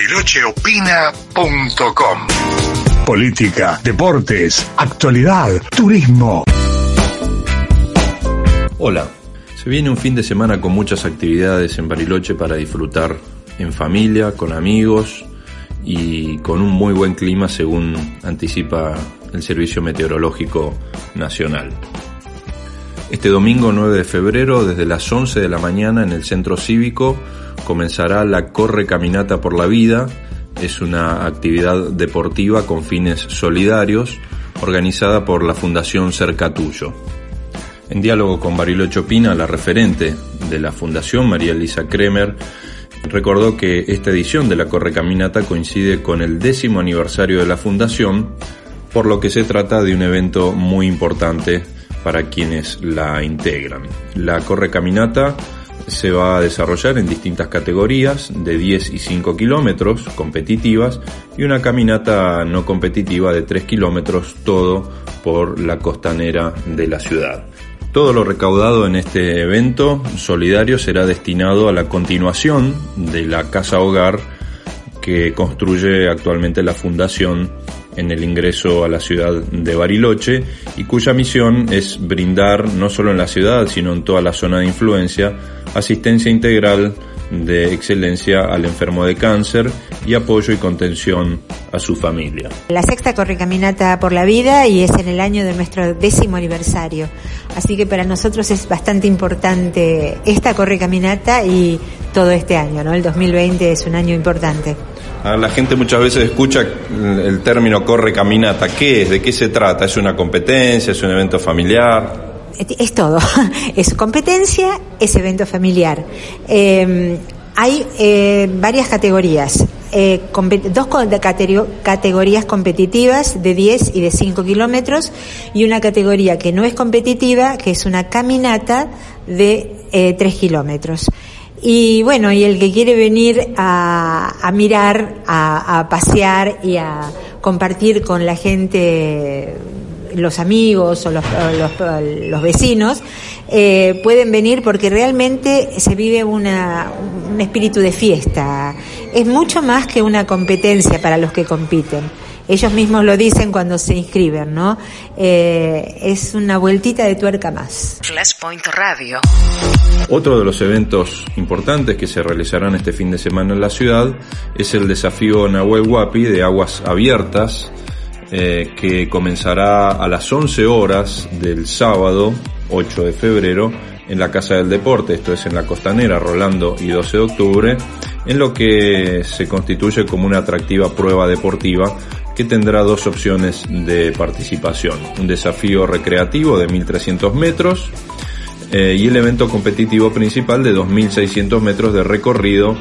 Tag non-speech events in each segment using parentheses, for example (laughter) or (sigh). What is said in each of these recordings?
barilocheopina.com Política, deportes, actualidad, turismo. Hola, se viene un fin de semana con muchas actividades en Bariloche para disfrutar en familia, con amigos y con un muy buen clima según anticipa el Servicio Meteorológico Nacional. Este domingo 9 de febrero, desde las 11 de la mañana en el Centro Cívico, comenzará la Corre Caminata por la Vida. Es una actividad deportiva con fines solidarios organizada por la Fundación Cerca Tuyo. En diálogo con Bariloche Opina, la referente de la Fundación, María Elisa Kremer, recordó que esta edición de la Corre Caminata coincide con el décimo aniversario de la Fundación, por lo que se trata de un evento muy importante para quienes la integran. La Corre Caminata se va a desarrollar en distintas categorías de 10 y 5 kilómetros competitivas y una caminata no competitiva de 3 kilómetros, todo por la costanera de la ciudad. Todo lo recaudado en este evento solidario será destinado a la continuación de la casa hogar que construye actualmente la Fundación en el ingreso a la ciudad de Bariloche y cuya misión es brindar no solo en la ciudad sino en toda la zona de influencia asistencia integral de excelencia al enfermo de cáncer y apoyo y contención a su familia. La sexta correcaminata por la vida y es en el año de nuestro décimo aniversario. Así que para nosotros es bastante importante esta correcaminata y todo este año, ¿no? El 2020 es un año importante. La gente muchas veces escucha el término corre caminata. ¿Qué es? ¿De qué se trata? ¿Es una competencia? ¿Es un evento familiar? Es todo. (laughs) Es competencia, es evento familiar. Eh, hay eh, varias categorías. Eh, dos categorías competitivas de 10 y de 5 kilómetros y una categoría que no es competitiva, que es una caminata de 3 kilómetros. Y bueno, y el que quiere venir a, mirar, a, pasear y a compartir con la gente, los amigos o los, los, vecinos, eh, pueden venir porque realmente se vive una, un espíritu de fiesta. Es mucho más que una competencia para los que compiten ellos mismos lo dicen cuando se inscriben, ¿no? Eh, es una vueltita de tuerca más. Flashpoint Radio. Otro de los eventos importantes que se realizarán este fin de semana en la ciudad es el desafío Nahuel Huapi de aguas abiertas, eh, que comenzará a las 11 horas del sábado 8 de febrero en la Casa del Deporte, esto es en la Costanera, Rolando y 12 de octubre, en lo que se constituye como una atractiva prueba deportiva que tendrá dos opciones de participación. Un desafío recreativo de 1300 metros eh, y el evento competitivo principal de 2600 metros de recorrido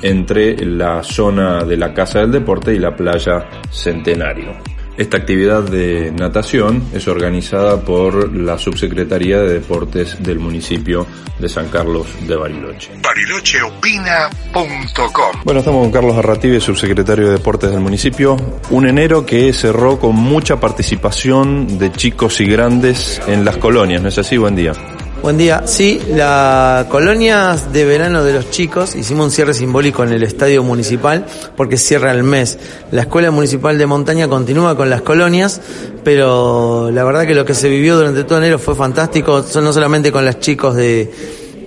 entre la zona de la Casa del Deporte y la playa Centenario. Esta actividad de natación es organizada por la Subsecretaría de Deportes del municipio de San Carlos de Bariloche. barilocheopina.com Bueno, estamos con Carlos Arrativi, subsecretario de Deportes del municipio. Un enero que cerró con mucha participación de chicos y grandes en las colonias, ¿no es así? Buen día. Buen día. Sí, la colonia de verano de los chicos, hicimos un cierre simbólico en el estadio municipal porque cierra el mes. La escuela municipal de montaña continúa con las colonias, pero la verdad que lo que se vivió durante todo enero fue fantástico, no solamente con los chicos de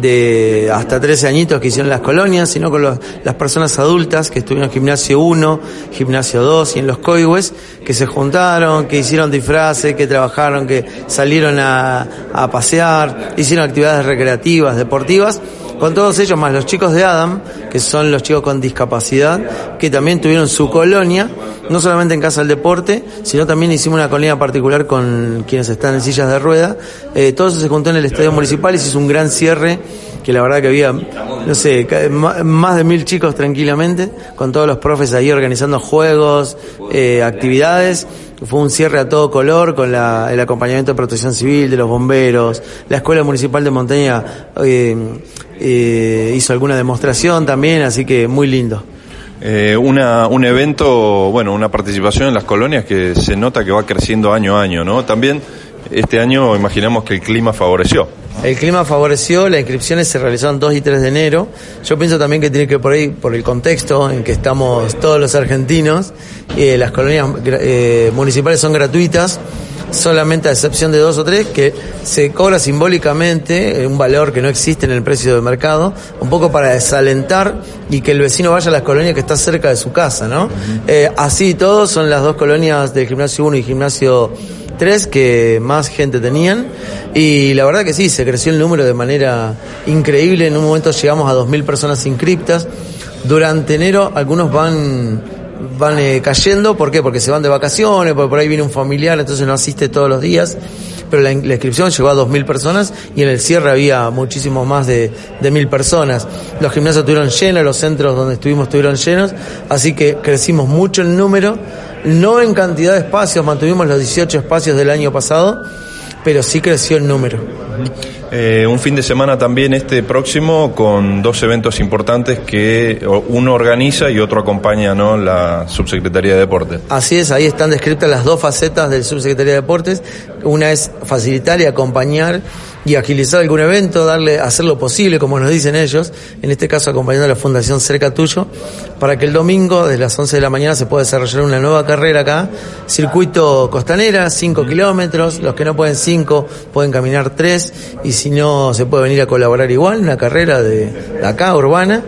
de hasta 13 añitos que hicieron las colonias, sino con las personas adultas que estuvieron en gimnasio 1, gimnasio 2 y en los coigües, que se juntaron, que hicieron disfraces, que trabajaron, que salieron a pasear, hicieron actividades recreativas, deportivas con todos ellos, más los chicos de Adam, que son los chicos con discapacidad, que también tuvieron su colonia, no solamente en Casa del Deporte, sino también hicimos una colonia particular con quienes están en sillas de rueda. Eh, todo eso se juntó en el Estadio Municipal y se hizo un gran cierre que la verdad que había, no sé, más de mil chicos tranquilamente, con todos los profes ahí organizando juegos, eh, actividades. Fue un cierre a todo color con la, el acompañamiento de protección civil, de los bomberos. La Escuela Municipal de Montaña eh, eh, hizo alguna demostración también, así que muy lindo. Eh, una, un evento, bueno, una participación en las colonias que se nota que va creciendo año a año, ¿no? También este año imaginamos que el clima favoreció. El clima favoreció, las inscripciones se realizaron 2 y 3 de enero. Yo pienso también que tiene que por ahí, por el contexto en que estamos todos los argentinos, eh, las colonias eh, municipales son gratuitas, solamente a excepción de dos o tres, que se cobra simbólicamente un valor que no existe en el precio de mercado, un poco para desalentar y que el vecino vaya a las colonias que está cerca de su casa, ¿no? Eh, así todos son las dos colonias del gimnasio 1 y gimnasio tres que más gente tenían. Y la verdad que sí, se creció el número de manera increíble, en un momento llegamos a 2.000 personas inscriptas, durante enero algunos van van eh, cayendo, ¿por qué? Porque se van de vacaciones, porque por ahí viene un familiar, entonces no asiste todos los días, pero la, inscripción llegó a 2.000 personas y en el cierre había muchísimo más de, de 1.000 personas. Los gimnasios estuvieron llenos, los centros donde estuvimos estuvieron llenos, así que crecimos mucho el número no en cantidad de espacios, mantuvimos los 18 espacios del año pasado, pero sí creció el número. Eh, un fin de semana también este próximo con dos eventos importantes que uno organiza y otro acompaña ¿no? la Subsecretaría de Deportes. Así es, ahí están descritas las dos facetas del Subsecretaría de Deportes. Una es facilitar y acompañar y agilizar algún evento, darle, hacer lo posible, como nos dicen ellos, en este caso acompañando a la Fundación Cerca Tuyo, para que el domingo, desde las 11 de la mañana, se pueda desarrollar una nueva carrera acá, circuito costanera, 5 kilómetros, los que no pueden 5 pueden caminar 3, y si no, se puede venir a colaborar igual, una carrera de, de acá, urbana,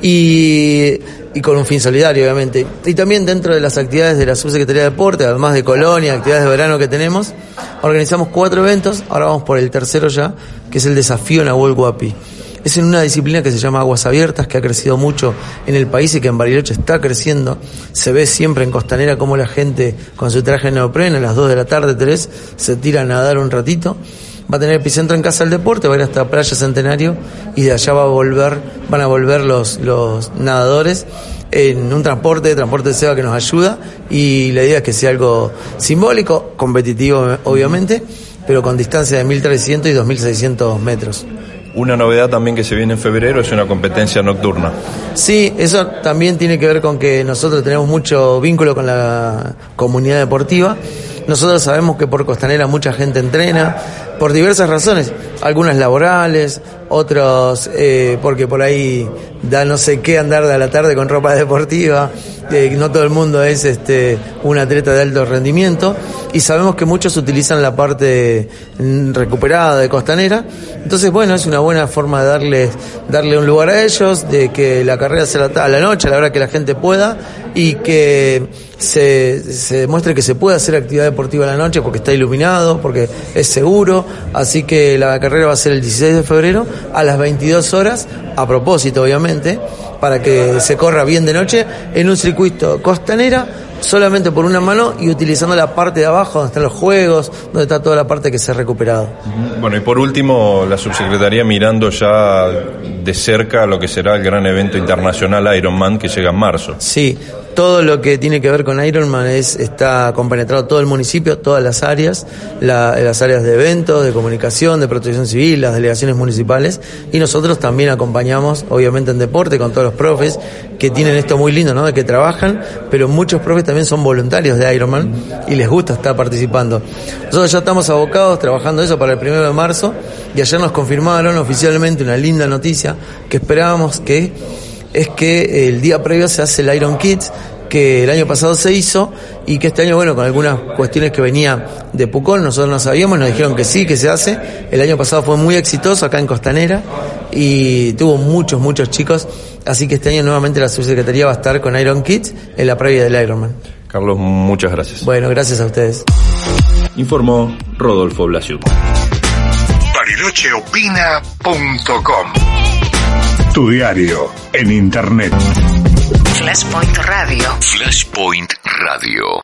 y y con un fin solidario, obviamente. Y también dentro de las actividades de la Subsecretaría de Deporte, además de Colonia, actividades de verano que tenemos, organizamos cuatro eventos, ahora vamos por el tercero ya, que es el desafío Nahuel Guapi. Es en una disciplina que se llama Aguas Abiertas, que ha crecido mucho en el país y que en Bariloche está creciendo. Se ve siempre en Costanera como la gente con su traje neopreno a las 2 de la tarde, 3, se tira a nadar un ratito va a tener epicentro en Casa del Deporte, va a ir hasta Playa Centenario y de allá va a volver, van a volver los, los nadadores en un transporte, transporte de SEBA que nos ayuda y la idea es que sea algo simbólico, competitivo obviamente, pero con distancia de 1.300 y 2.600 metros. Una novedad también que se viene en febrero es una competencia nocturna. Sí, eso también tiene que ver con que nosotros tenemos mucho vínculo con la comunidad deportiva. Nosotros sabemos que por Costanera mucha gente entrena, por diversas razones, algunas laborales, otros eh, porque por ahí da no sé qué andar de la tarde con ropa (laughs) deportiva, eh, no todo el mundo es este un atleta de alto rendimiento y sabemos que muchos utilizan la parte recuperada de costanera, entonces bueno, es una buena forma de darle, darle un lugar a ellos, de que la carrera sea a la noche, a la hora que la gente pueda y que se, se demuestre que se puede hacer actividad deportiva a la noche porque está iluminado, porque es seguro, así que la carrera va a ser el 16 de febrero a las 22 horas, a propósito obviamente, para que se corra bien de noche en un circuito costanera solamente por una mano y utilizando la parte de abajo donde están los juegos, donde está toda la parte que se ha recuperado. Bueno, y por último, la subsecretaría mirando ya de cerca lo que será el gran evento internacional Ironman que llega en marzo. Sí, todo lo que tiene que ver con Ironman es, está compenetrado todo el municipio, todas las áreas, las áreas de eventos, de comunicación, de protección civil, las delegaciones municipales y nosotros también acompañamos, obviamente en deporte, con todos los profes que tienen esto muy lindo, ¿no? De que trabajan, pero muchos profes también son voluntarios de Ironman y les gusta estar participando. Nosotros ya estamos abocados trabajando eso para el primero de marzo y ayer nos confirmaron oficialmente una linda noticia que esperábamos que es que el día previo se hace el Iron Kids, que el año pasado se hizo y que este año, bueno, con algunas cuestiones que venía de Pucón, nosotros no sabíamos, nos dijeron que sí, que se hace. El año pasado fue muy exitoso acá en Costanera y tuvo muchos, muchos chicos, así que este año nuevamente la subsecretaría va a estar con Iron Kids en la previa del Ironman. Carlos, muchas gracias. Bueno, gracias a ustedes. Informó Rodolfo Blasiuk. Barilocheopina.com Tu diario en Internet. Flashpoint Radio. Flashpoint Radio.